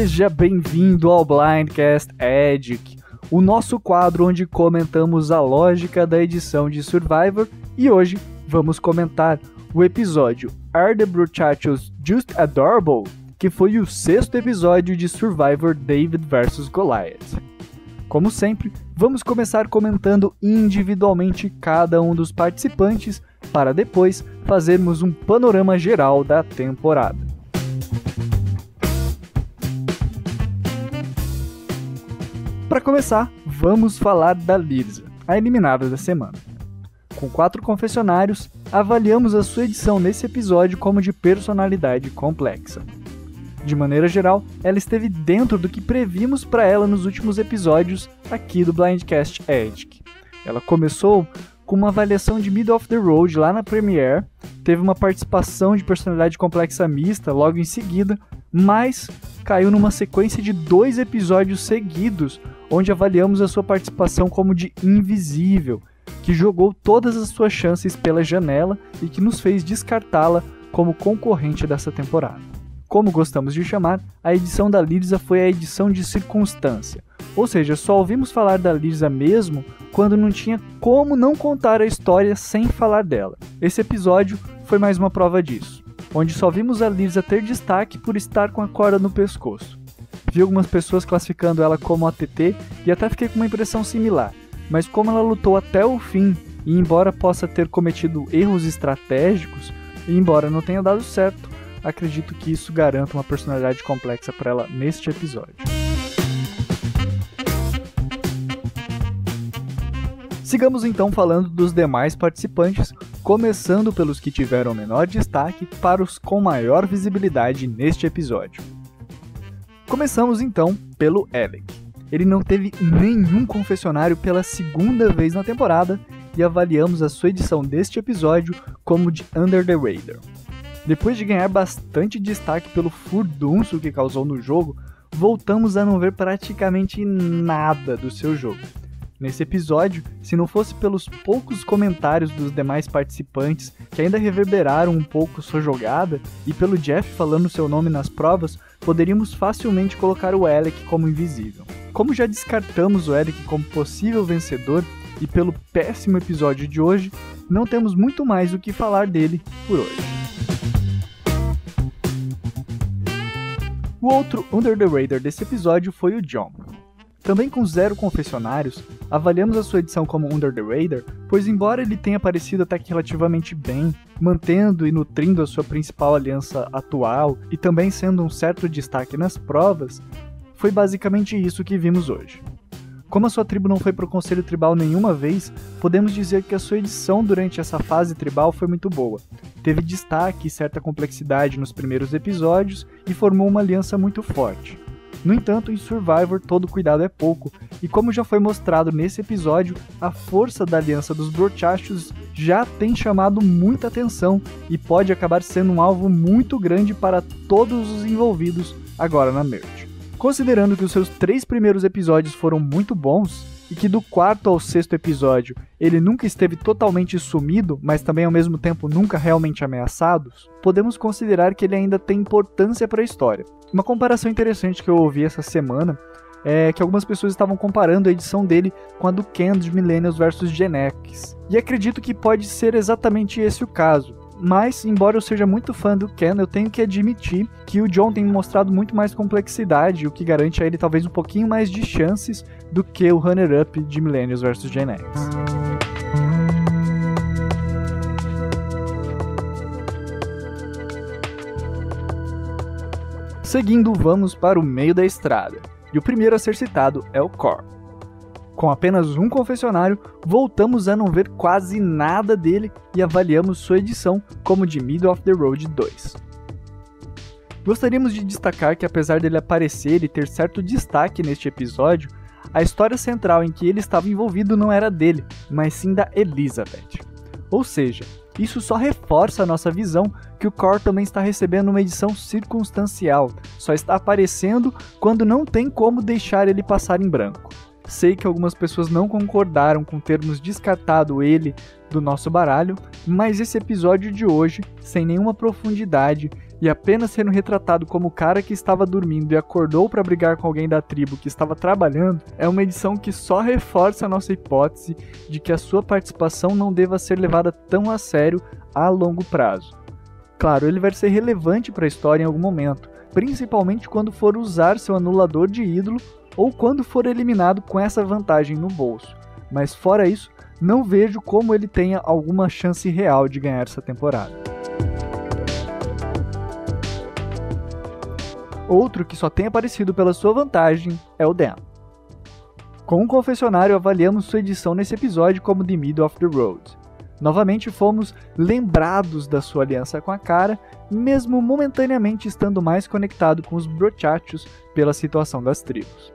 Seja bem-vindo ao Blindcast Edic, o nosso quadro onde comentamos a lógica da edição de Survivor e hoje vamos comentar o episódio Are the Bruchachos Just Adorable? que foi o sexto episódio de Survivor David vs Goliath. Como sempre, vamos começar comentando individualmente cada um dos participantes para depois fazermos um panorama geral da temporada. Para começar, vamos falar da Lirza, a eliminada da semana. Com quatro confessionários, avaliamos a sua edição nesse episódio como de personalidade complexa. De maneira geral, ela esteve dentro do que previmos para ela nos últimos episódios aqui do Blindcast Edic. Ela começou com uma avaliação de Middle of the Road lá na Premiere, teve uma participação de personalidade complexa mista logo em seguida, mas caiu numa sequência de dois episódios seguidos, onde avaliamos a sua participação como de invisível, que jogou todas as suas chances pela janela e que nos fez descartá-la como concorrente dessa temporada. Como gostamos de chamar, a edição da Lirza foi a edição de circunstância, ou seja, só ouvimos falar da Lirza mesmo quando não tinha como não contar a história sem falar dela. Esse episódio foi mais uma prova disso onde só vimos a Lisa ter destaque por estar com a corda no pescoço. Vi algumas pessoas classificando ela como ATT e até fiquei com uma impressão similar, mas como ela lutou até o fim e embora possa ter cometido erros estratégicos, e embora não tenha dado certo, acredito que isso garanta uma personalidade complexa para ela neste episódio. Sigamos então falando dos demais participantes, começando pelos que tiveram menor destaque para os com maior visibilidade neste episódio. Começamos então pelo Alec. Ele não teve nenhum confessionário pela segunda vez na temporada e avaliamos a sua edição deste episódio como de Under the Radar. Depois de ganhar bastante destaque pelo furdunço que causou no jogo, voltamos a não ver praticamente nada do seu jogo. Nesse episódio, se não fosse pelos poucos comentários dos demais participantes que ainda reverberaram um pouco sua jogada e pelo Jeff falando seu nome nas provas, poderíamos facilmente colocar o Alec como invisível. Como já descartamos o Alec como possível vencedor e pelo péssimo episódio de hoje, não temos muito mais o que falar dele por hoje. O outro Under the Radar desse episódio foi o John. Também com zero confessionários, avaliamos a sua edição como Under the Radar, pois embora ele tenha aparecido até que relativamente bem, mantendo e nutrindo a sua principal aliança atual e também sendo um certo destaque nas provas, foi basicamente isso que vimos hoje. Como a sua tribo não foi para o conselho tribal nenhuma vez, podemos dizer que a sua edição durante essa fase tribal foi muito boa. Teve destaque e certa complexidade nos primeiros episódios e formou uma aliança muito forte. No entanto, em Survivor todo cuidado é pouco, e como já foi mostrado nesse episódio, a força da aliança dos Brochachos já tem chamado muita atenção e pode acabar sendo um alvo muito grande para todos os envolvidos agora na merge. Considerando que os seus três primeiros episódios foram muito bons, e que do quarto ao sexto episódio ele nunca esteve totalmente sumido, mas também ao mesmo tempo nunca realmente ameaçado, podemos considerar que ele ainda tem importância para a história. Uma comparação interessante que eu ouvi essa semana é que algumas pessoas estavam comparando a edição dele com a do Ken de Millennials vs Gen X. E acredito que pode ser exatamente esse o caso. Mas, embora eu seja muito fã do Ken, eu tenho que admitir que o John tem mostrado muito mais complexidade, o que garante a ele talvez um pouquinho mais de chances do que o runner-up de Millennials vs Gen X. Seguindo, vamos para o meio da estrada. E o primeiro a ser citado é o Core. Com apenas um confessionário, voltamos a não ver quase nada dele e avaliamos sua edição como de Middle of the Road 2. Gostaríamos de destacar que, apesar dele aparecer e ter certo destaque neste episódio, a história central em que ele estava envolvido não era dele, mas sim da Elizabeth. Ou seja, isso só reforça a nossa visão que o Core também está recebendo uma edição circunstancial, só está aparecendo quando não tem como deixar ele passar em branco. Sei que algumas pessoas não concordaram com termos descartado ele do nosso baralho, mas esse episódio de hoje, sem nenhuma profundidade, e apenas sendo retratado como o cara que estava dormindo e acordou para brigar com alguém da tribo que estava trabalhando, é uma edição que só reforça a nossa hipótese de que a sua participação não deva ser levada tão a sério a longo prazo. Claro, ele vai ser relevante para a história em algum momento, principalmente quando for usar seu anulador de ídolo ou quando for eliminado com essa vantagem no bolso. Mas fora isso, não vejo como ele tenha alguma chance real de ganhar essa temporada. Outro que só tem aparecido pela sua vantagem é o Dan. Com um confessionário, avaliamos sua edição nesse episódio como The Middle of the Road. Novamente fomos lembrados da sua aliança com a cara, mesmo momentaneamente estando mais conectado com os brochachos pela situação das tribos.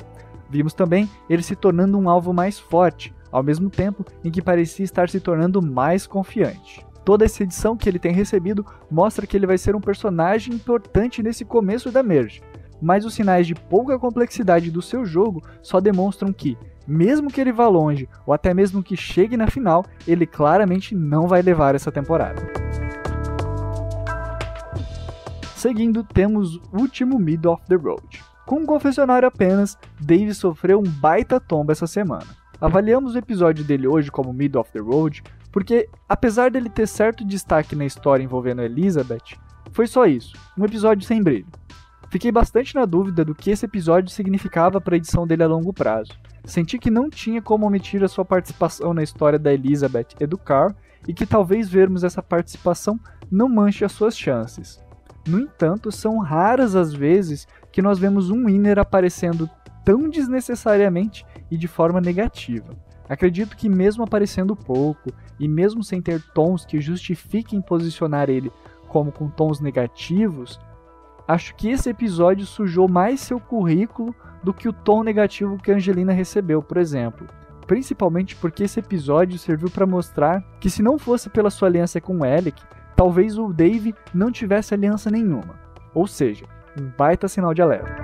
Vimos também ele se tornando um alvo mais forte, ao mesmo tempo em que parecia estar se tornando mais confiante. Toda essa edição que ele tem recebido mostra que ele vai ser um personagem importante nesse começo da Merge, mas os sinais de pouca complexidade do seu jogo só demonstram que, mesmo que ele vá longe ou até mesmo que chegue na final, ele claramente não vai levar essa temporada. Seguindo, temos o último Mid of the Road. Com um confessionário apenas, Dave sofreu um baita tomba essa semana. Avaliamos o episódio dele hoje como Mid of the Road, porque apesar dele ter certo destaque na história envolvendo Elizabeth, foi só isso, um episódio sem brilho. Fiquei bastante na dúvida do que esse episódio significava para a edição dele a longo prazo. Senti que não tinha como omitir a sua participação na história da Elizabeth e do Carl, e que talvez vermos essa participação não manche as suas chances. No entanto, são raras as vezes que nós vemos um winner aparecendo tão desnecessariamente e de forma negativa. Acredito que, mesmo aparecendo pouco e mesmo sem ter tons que justifiquem posicionar ele como com tons negativos, acho que esse episódio sujou mais seu currículo do que o tom negativo que Angelina recebeu, por exemplo. Principalmente porque esse episódio serviu para mostrar que, se não fosse pela sua aliança com Alec, talvez o Dave não tivesse aliança nenhuma. Ou seja, um baita sinal de alerta.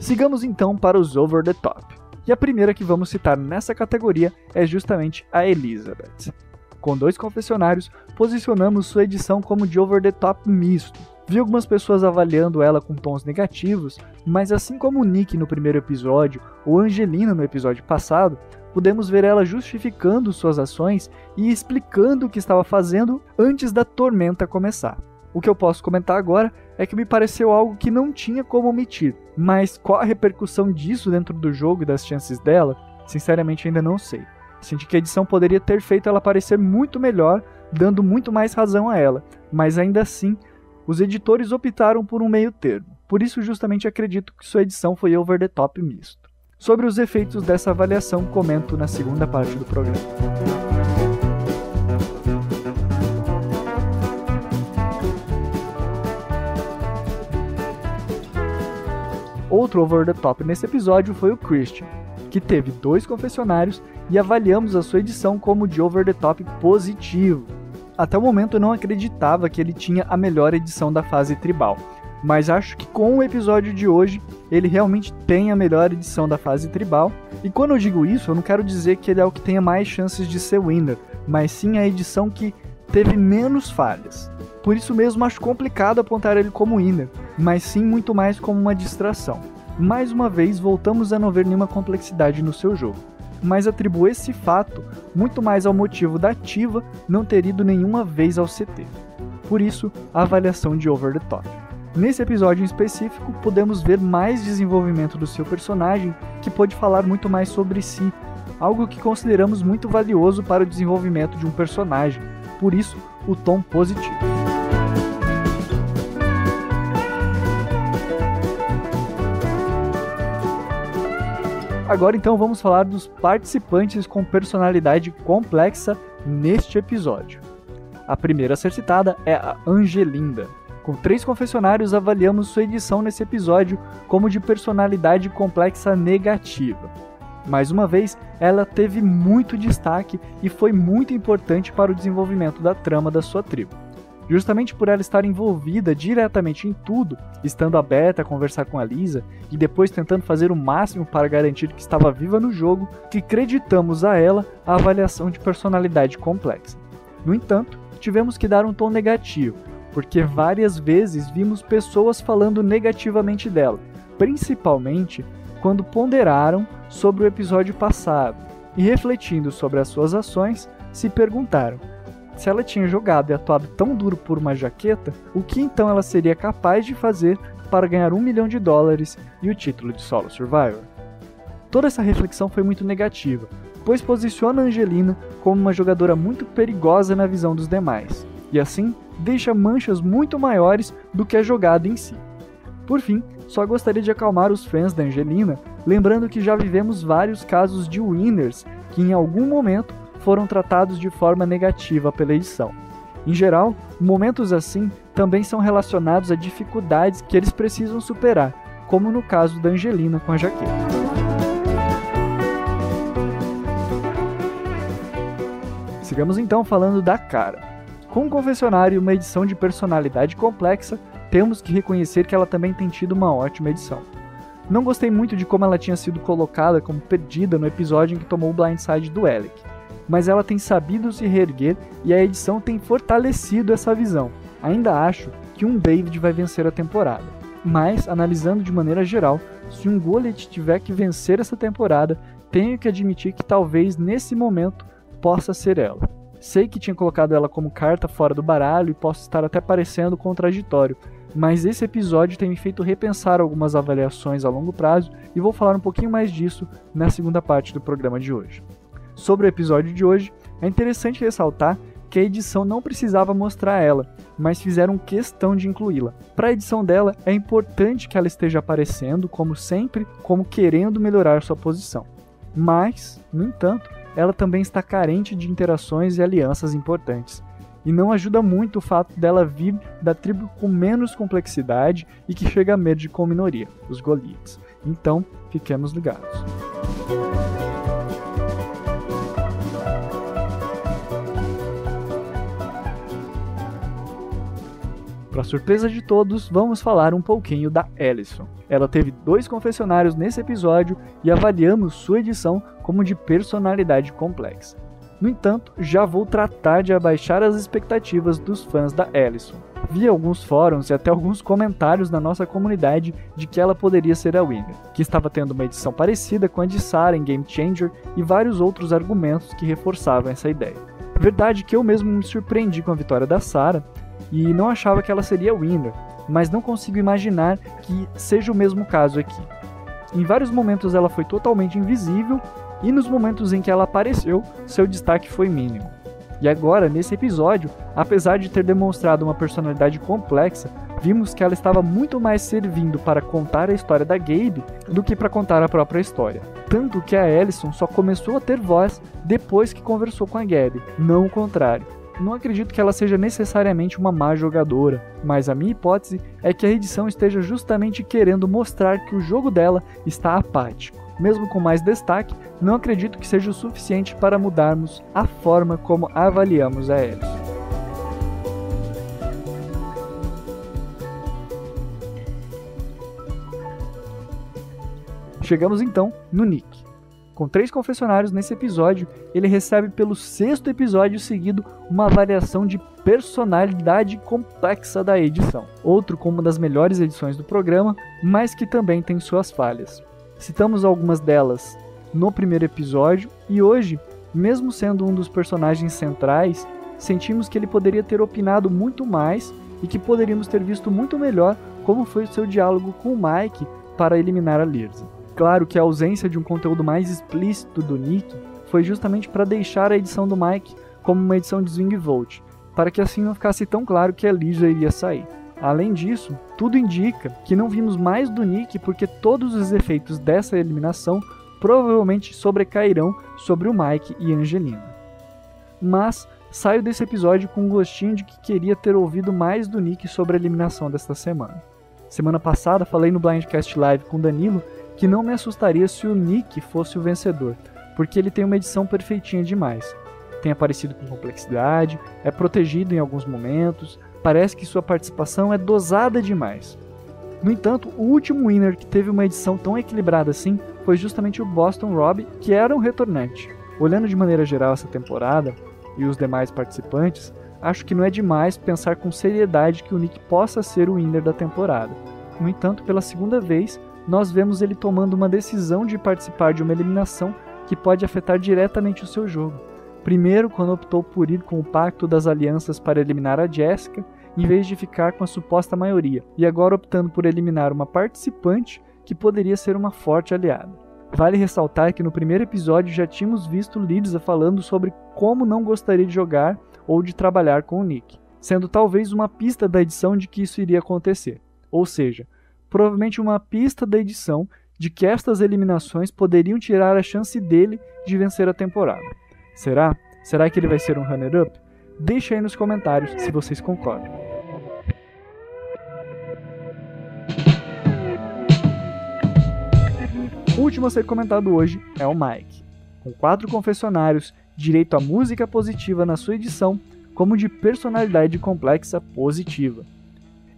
Sigamos então para os over the top. E a primeira que vamos citar nessa categoria é justamente a Elizabeth. Com dois confessionários, posicionamos sua edição como de over the top misto. Vi algumas pessoas avaliando ela com tons negativos, mas assim como o Nick no primeiro episódio ou Angelina no episódio passado, pudemos ver ela justificando suas ações e explicando o que estava fazendo antes da tormenta começar. O que eu posso comentar agora é que me pareceu algo que não tinha como omitir, mas qual a repercussão disso dentro do jogo e das chances dela, sinceramente ainda não sei. Senti que a edição poderia ter feito ela parecer muito melhor, dando muito mais razão a ela, mas ainda assim, os editores optaram por um meio termo. Por isso, justamente acredito que sua edição foi over the top misto. Sobre os efeitos dessa avaliação, comento na segunda parte do programa. Outro over the top nesse episódio foi o Christian, que teve dois confessionários e avaliamos a sua edição como de over the top positivo. Até o momento eu não acreditava que ele tinha a melhor edição da fase tribal, mas acho que com o episódio de hoje ele realmente tem a melhor edição da fase tribal. E quando eu digo isso, eu não quero dizer que ele é o que tenha mais chances de ser winner, mas sim a edição que teve menos falhas. Por isso mesmo acho complicado apontar ele como winner, mas sim muito mais como uma distração. Mais uma vez voltamos a não ver nenhuma complexidade no seu jogo, mas atribuo esse fato muito mais ao motivo da ativa não ter ido nenhuma vez ao CT. Por isso, a avaliação de Over the Top. Nesse episódio em específico, podemos ver mais desenvolvimento do seu personagem, que pode falar muito mais sobre si, algo que consideramos muito valioso para o desenvolvimento de um personagem, por isso, o tom positivo. Agora então vamos falar dos participantes com personalidade complexa neste episódio. A primeira a ser citada é a Angelinda. Com três confessionários, avaliamos sua edição nesse episódio como de personalidade complexa negativa. Mais uma vez, ela teve muito destaque e foi muito importante para o desenvolvimento da trama da sua tribo. Justamente por ela estar envolvida diretamente em tudo, estando aberta a conversar com a Lisa e depois tentando fazer o máximo para garantir que estava viva no jogo, que creditamos a ela a avaliação de personalidade complexa. No entanto, tivemos que dar um tom negativo, porque várias vezes vimos pessoas falando negativamente dela, principalmente quando ponderaram sobre o episódio passado e refletindo sobre as suas ações, se perguntaram: se ela tinha jogado e atuado tão duro por uma jaqueta, o que então ela seria capaz de fazer para ganhar um milhão de dólares e o título de Solo Survivor? Toda essa reflexão foi muito negativa, pois posiciona Angelina como uma jogadora muito perigosa na visão dos demais, e assim deixa manchas muito maiores do que a jogada em si. Por fim, só gostaria de acalmar os fãs da Angelina, lembrando que já vivemos vários casos de winners que em algum momento foram tratados de forma negativa pela edição. Em geral, momentos assim também são relacionados a dificuldades que eles precisam superar, como no caso da Angelina com a jaqueta. Sigamos então falando da cara. Com um confessionário e uma edição de personalidade complexa, temos que reconhecer que ela também tem tido uma ótima edição. Não gostei muito de como ela tinha sido colocada como perdida no episódio em que tomou o blindside do Alec mas ela tem sabido se reerguer e a edição tem fortalecido essa visão. Ainda acho que um David vai vencer a temporada, mas analisando de maneira geral, se um Goliath tiver que vencer essa temporada, tenho que admitir que talvez nesse momento possa ser ela. Sei que tinha colocado ela como carta fora do baralho e posso estar até parecendo contraditório, mas esse episódio tem me feito repensar algumas avaliações a longo prazo e vou falar um pouquinho mais disso na segunda parte do programa de hoje. Sobre o episódio de hoje, é interessante ressaltar que a edição não precisava mostrar ela, mas fizeram questão de incluí-la. Para a edição dela, é importante que ela esteja aparecendo, como sempre, como querendo melhorar sua posição. Mas, no entanto, ela também está carente de interações e alianças importantes. E não ajuda muito o fato dela vir da tribo com menos complexidade e que chega a medo com minoria, os Goliaths. Então, fiquemos ligados. Para surpresa de todos, vamos falar um pouquinho da Ellison. Ela teve dois confessionários nesse episódio e avaliamos sua edição como de personalidade complexa. No entanto, já vou tratar de abaixar as expectativas dos fãs da Ellison. Vi alguns fóruns e até alguns comentários na nossa comunidade de que ela poderia ser a winner, que estava tendo uma edição parecida com a de Sarah em Game Changer e vários outros argumentos que reforçavam essa ideia. Verdade que eu mesmo me surpreendi com a vitória da Sarah, e não achava que ela seria winner, mas não consigo imaginar que seja o mesmo caso aqui. Em vários momentos ela foi totalmente invisível e nos momentos em que ela apareceu, seu destaque foi mínimo. E agora, nesse episódio, apesar de ter demonstrado uma personalidade complexa, vimos que ela estava muito mais servindo para contar a história da Gabe do que para contar a própria história. Tanto que a Ellison só começou a ter voz depois que conversou com a Gabe, não o contrário. Não acredito que ela seja necessariamente uma má jogadora, mas a minha hipótese é que a edição esteja justamente querendo mostrar que o jogo dela está apático. Mesmo com mais destaque, não acredito que seja o suficiente para mudarmos a forma como avaliamos a Alice. Chegamos então no Nick. Com três confessionários nesse episódio, ele recebe pelo sexto episódio seguido uma avaliação de personalidade complexa da edição. Outro com uma das melhores edições do programa, mas que também tem suas falhas. Citamos algumas delas no primeiro episódio e hoje, mesmo sendo um dos personagens centrais, sentimos que ele poderia ter opinado muito mais e que poderíamos ter visto muito melhor como foi o seu diálogo com o Mike para eliminar a Lirza claro que a ausência de um conteúdo mais explícito do Nick foi justamente para deixar a edição do Mike como uma edição de Swing Vote, para que assim não ficasse tão claro que a Lisa iria sair. Além disso, tudo indica que não vimos mais do Nick porque todos os efeitos dessa eliminação provavelmente sobrecairão sobre o Mike e Angelina. Mas saio desse episódio com um gostinho de que queria ter ouvido mais do Nick sobre a eliminação desta semana. Semana passada falei no Blindcast Live com Danilo que não me assustaria se o Nick fosse o vencedor, porque ele tem uma edição perfeitinha demais. Tem aparecido com complexidade, é protegido em alguns momentos, parece que sua participação é dosada demais. No entanto, o último winner que teve uma edição tão equilibrada assim foi justamente o Boston Rob, que era um retornante. Olhando de maneira geral essa temporada e os demais participantes, acho que não é demais pensar com seriedade que o Nick possa ser o winner da temporada. No entanto, pela segunda vez, nós vemos ele tomando uma decisão de participar de uma eliminação que pode afetar diretamente o seu jogo. Primeiro, quando optou por ir com o pacto das alianças para eliminar a Jessica, em vez de ficar com a suposta maioria, e agora optando por eliminar uma participante que poderia ser uma forte aliada. Vale ressaltar que no primeiro episódio já tínhamos visto Lidza falando sobre como não gostaria de jogar ou de trabalhar com o Nick, sendo talvez uma pista da edição de que isso iria acontecer. Ou seja, provavelmente uma pista da edição de que estas eliminações poderiam tirar a chance dele de vencer a temporada. Será? Será que ele vai ser um runner-up? Deixe aí nos comentários se vocês concordam. O último a ser comentado hoje é o Mike. Com quatro confessionários, direito a música positiva na sua edição, como de personalidade complexa positiva.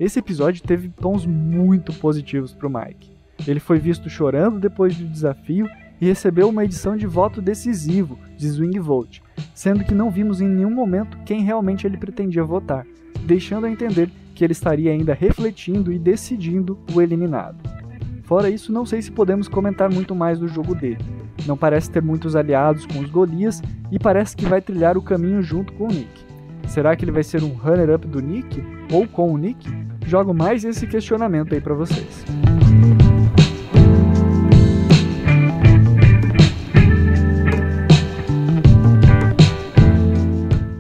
Esse episódio teve tons muito positivos para o Mike. Ele foi visto chorando depois do desafio e recebeu uma edição de voto decisivo de Swing Vote, sendo que não vimos em nenhum momento quem realmente ele pretendia votar, deixando a entender que ele estaria ainda refletindo e decidindo o eliminado. Fora isso, não sei se podemos comentar muito mais do jogo dele. Não parece ter muitos aliados com os Golias e parece que vai trilhar o caminho junto com o Nick. Será que ele vai ser um runner-up do Nick? Ou com o Nick? Jogo mais esse questionamento aí para vocês.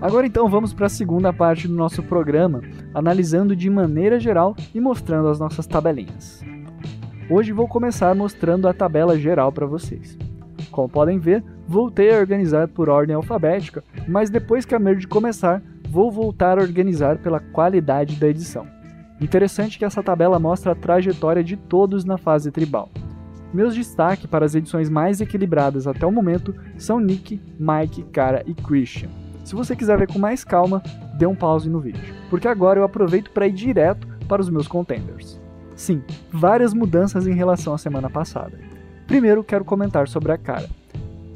Agora então vamos para a segunda parte do nosso programa, analisando de maneira geral e mostrando as nossas tabelinhas. Hoje vou começar mostrando a tabela geral para vocês. Como podem ver, voltei a organizar por ordem alfabética, mas depois que a merge começar, vou voltar a organizar pela qualidade da edição. Interessante que essa tabela mostra a trajetória de todos na fase tribal. Meus destaques para as edições mais equilibradas até o momento são Nick, Mike, Cara e Christian. Se você quiser ver com mais calma, dê um pause no vídeo, porque agora eu aproveito para ir direto para os meus contenders. Sim, várias mudanças em relação à semana passada. Primeiro, quero comentar sobre a Cara.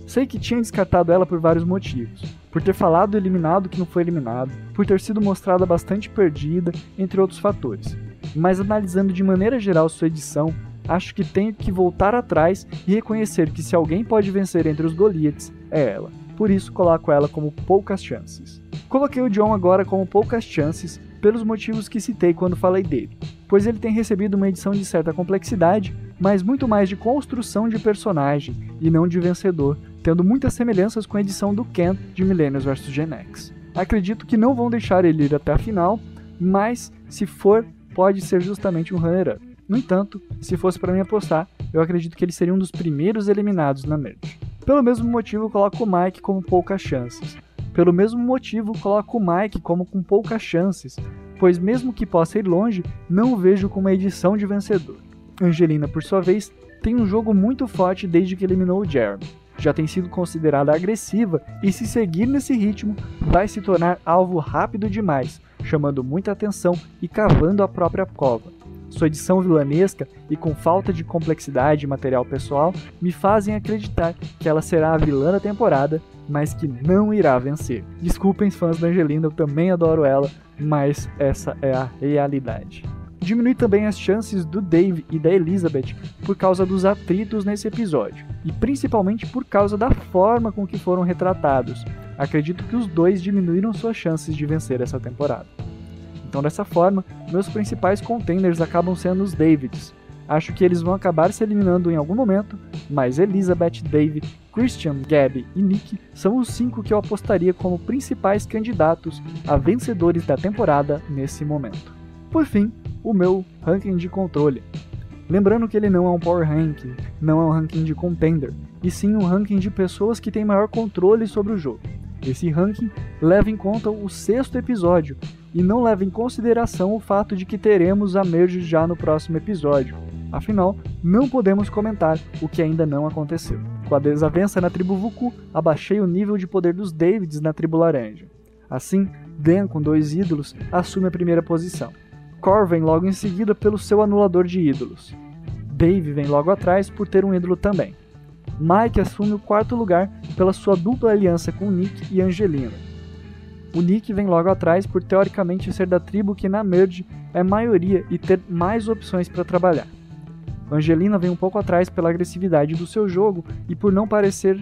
Sei que tinha descartado ela por vários motivos. Por ter falado eliminado que não foi eliminado, por ter sido mostrada bastante perdida, entre outros fatores. Mas analisando de maneira geral sua edição, acho que tenho que voltar atrás e reconhecer que se alguém pode vencer entre os Goliaths, é ela. Por isso coloco ela como poucas chances. Coloquei o John agora como poucas chances pelos motivos que citei quando falei dele, pois ele tem recebido uma edição de certa complexidade, mas muito mais de construção de personagem e não de vencedor, tendo muitas semelhanças com a edição do Ken de Millennials vs Gen X. Acredito que não vão deixar ele ir até a final, mas se for, pode ser justamente um runner-up. No entanto, se fosse para mim apostar, eu acredito que ele seria um dos primeiros eliminados na merge. Pelo mesmo motivo, coloco o Mike como poucas chances. Pelo mesmo motivo, coloco o Mike como com poucas chances, pois mesmo que possa ir longe, não o vejo como uma edição de vencedor. Angelina, por sua vez, tem um jogo muito forte desde que eliminou o Jeremy já tem sido considerada agressiva e, se seguir nesse ritmo, vai se tornar alvo rápido demais, chamando muita atenção e cavando a própria cova. Sua edição vilanesca e com falta de complexidade e material pessoal me fazem acreditar que ela será a vilã da temporada, mas que não irá vencer. Desculpem fãs da Angelina, eu também adoro ela, mas essa é a realidade diminui também as chances do Dave e da Elizabeth por causa dos atritos nesse episódio, e principalmente por causa da forma com que foram retratados. Acredito que os dois diminuíram suas chances de vencer essa temporada. Então, dessa forma, meus principais contenders acabam sendo os Davids. Acho que eles vão acabar se eliminando em algum momento, mas Elizabeth, Dave, Christian, Gabby e Nick são os cinco que eu apostaria como principais candidatos a vencedores da temporada nesse momento. Por fim, o meu ranking de controle. Lembrando que ele não é um power ranking, não é um ranking de contender, e sim um ranking de pessoas que têm maior controle sobre o jogo. Esse ranking leva em conta o sexto episódio e não leva em consideração o fato de que teremos a merge já no próximo episódio. Afinal, não podemos comentar o que ainda não aconteceu. Com a desavença na tribo Vuku, abaixei o nível de poder dos Davids na tribo Laranja. Assim, Dan, com dois ídolos, assume a primeira posição. Cor vem logo em seguida pelo seu anulador de ídolos. Dave vem logo atrás por ter um ídolo também. Mike assume o quarto lugar pela sua dupla aliança com Nick e Angelina. O Nick vem logo atrás por teoricamente ser da tribo que na Merge é maioria e ter mais opções para trabalhar. Angelina vem um pouco atrás pela agressividade do seu jogo e por não parecer,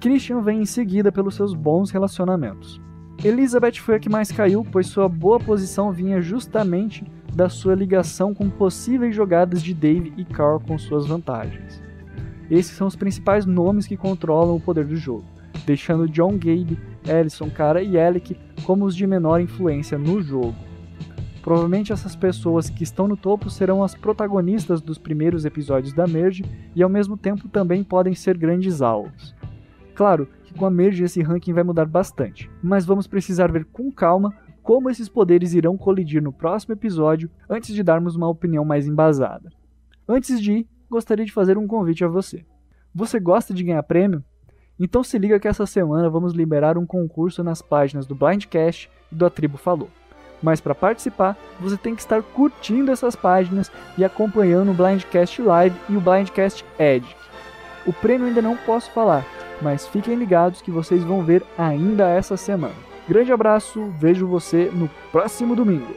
Christian vem em seguida pelos seus bons relacionamentos. Elizabeth foi a que mais caiu, pois sua boa posição vinha justamente da sua ligação com possíveis jogadas de Dave e Carl com suas vantagens. Esses são os principais nomes que controlam o poder do jogo, deixando John Gabe, Ellison, Cara e Alec como os de menor influência no jogo. Provavelmente essas pessoas que estão no topo serão as protagonistas dos primeiros episódios da Merge e ao mesmo tempo também podem ser grandes alvos. Claro que com a Merge esse ranking vai mudar bastante, mas vamos precisar ver com calma como esses poderes irão colidir no próximo episódio antes de darmos uma opinião mais embasada. Antes de ir, gostaria de fazer um convite a você. Você gosta de ganhar prêmio? Então se liga que essa semana vamos liberar um concurso nas páginas do Blindcast e do A Tribo Falou. Mas para participar, você tem que estar curtindo essas páginas e acompanhando o Blindcast Live e o Blindcast Edge. O prêmio ainda não posso falar, mas fiquem ligados que vocês vão ver ainda essa semana. Grande abraço, vejo você no próximo domingo.